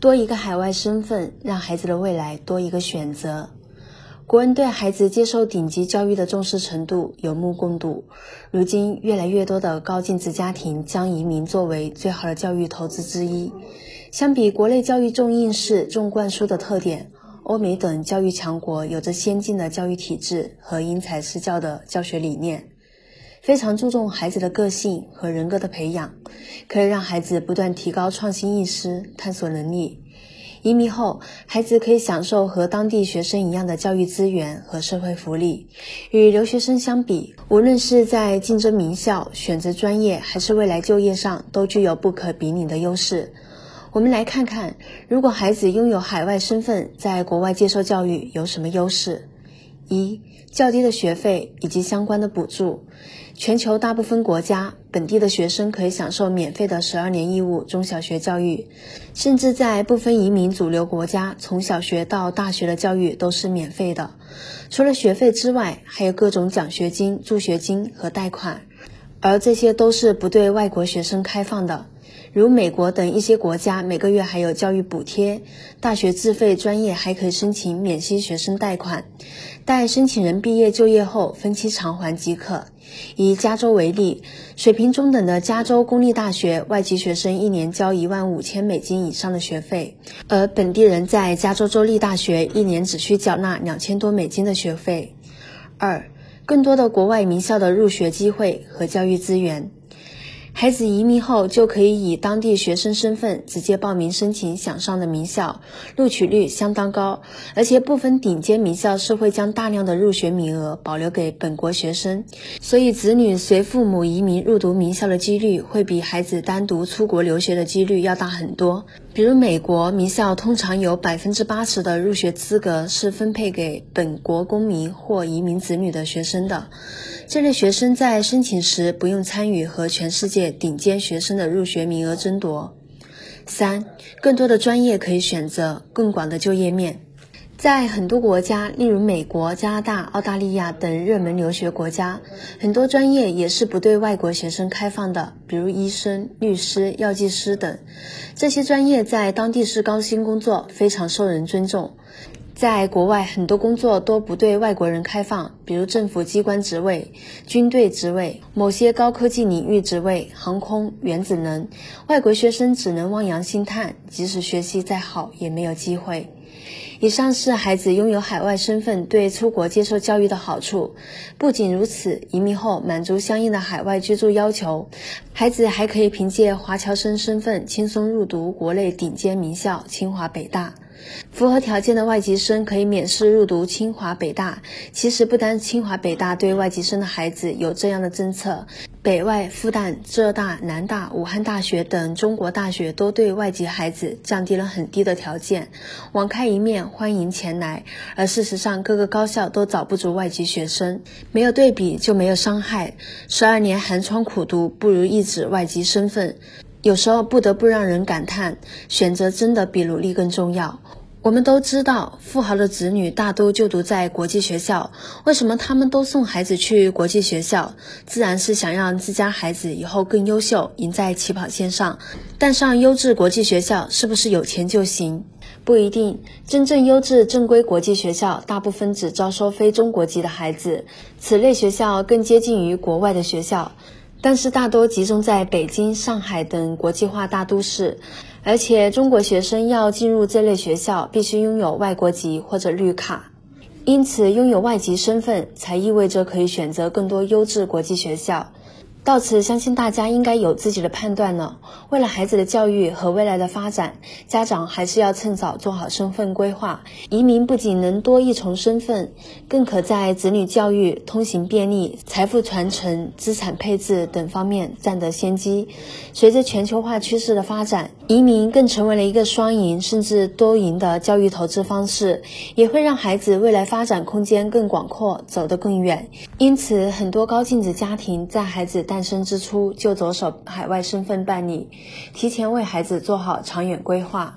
多一个海外身份，让孩子的未来多一个选择。国人对孩子接受顶级教育的重视程度有目共睹。如今，越来越多的高净值家庭将移民作为最好的教育投资之一。相比国内教育重应试、重灌输的特点，欧美等教育强国有着先进的教育体制和因材施教的教学理念，非常注重孩子的个性和人格的培养，可以让孩子不断提高创新意识、探索能力。移民后，孩子可以享受和当地学生一样的教育资源和社会福利。与留学生相比，无论是在竞争名校、选择专业，还是未来就业上，都具有不可比拟的优势。我们来看看，如果孩子拥有海外身份，在国外接受教育有什么优势？一、较低的学费以及相关的补助。全球大部分国家，本地的学生可以享受免费的十二年义务中小学教育，甚至在部分移民主流国家，从小学到大学的教育都是免费的。除了学费之外，还有各种奖学金、助学金和贷款，而这些都是不对外国学生开放的。如美国等一些国家，每个月还有教育补贴，大学自费专业还可以申请免息学生贷款，待申请人毕业就业后分期偿还即可。以加州为例，水平中等的加州公立大学外籍学生一年交一万五千美金以上的学费，而本地人在加州州立大学一年只需缴纳两千多美金的学费。二，更多的国外名校的入学机会和教育资源。孩子移民后就可以以当地学生身份直接报名申请想上的名校，录取率相当高，而且部分顶尖名校是会将大量的入学名额保留给本国学生，所以子女随父母移民入读名校的几率会比孩子单独出国留学的几率要大很多。比如美国名校通常有百分之八十的入学资格是分配给本国公民或移民子女的学生的。这类学生在申请时不用参与和全世界顶尖学生的入学名额争夺。三，更多的专业可以选择，更广的就业面。在很多国家，例如美国、加拿大、澳大利亚等热门留学国家，很多专业也是不对外国学生开放的，比如医生、律师、药剂师等。这些专业在当地是高薪工作，非常受人尊重。在国外，很多工作都不对外国人开放，比如政府机关职位、军队职位、某些高科技领域职位、航空、原子能，外国学生只能望洋兴叹，即使学习再好，也没有机会。以上是孩子拥有海外身份对出国接受教育的好处。不仅如此，移民后满足相应的海外居住要求，孩子还可以凭借华侨生身份轻松入读国内顶尖名校清华、北大。符合条件的外籍生可以免试入读清华、北大。其实不单清华、北大对外籍生的孩子有这样的政策，北外、复旦、浙大、南大、武汉大学等中国大学都对外籍孩子降低了很低的条件，网开一面，欢迎前来。而事实上，各个高校都找不足外籍学生。没有对比就没有伤害。十二年寒窗苦读，不如一纸外籍身份。有时候不得不让人感叹，选择真的比努力更重要。我们都知道，富豪的子女大都就读在国际学校。为什么他们都送孩子去国际学校？自然是想让自家孩子以后更优秀，赢在起跑线上。但上优质国际学校是不是有钱就行？不一定。真正优质正规国际学校，大部分只招收非中国籍的孩子。此类学校更接近于国外的学校。但是大多集中在北京、上海等国际化大都市，而且中国学生要进入这类学校，必须拥有外国籍或者绿卡，因此拥有外籍身份才意味着可以选择更多优质国际学校。到此，相信大家应该有自己的判断了。为了孩子的教育和未来的发展，家长还是要趁早做好身份规划。移民不仅能多一重身份，更可在子女教育、通行便利、财富传承、资产配置等方面占得先机。随着全球化趋势的发展，移民更成为了一个双赢甚至多赢的教育投资方式，也会让孩子未来发展空间更广阔，走得更远。因此，很多高净值家庭在孩子诞生之初就着手海外身份办理，提前为孩子做好长远规划。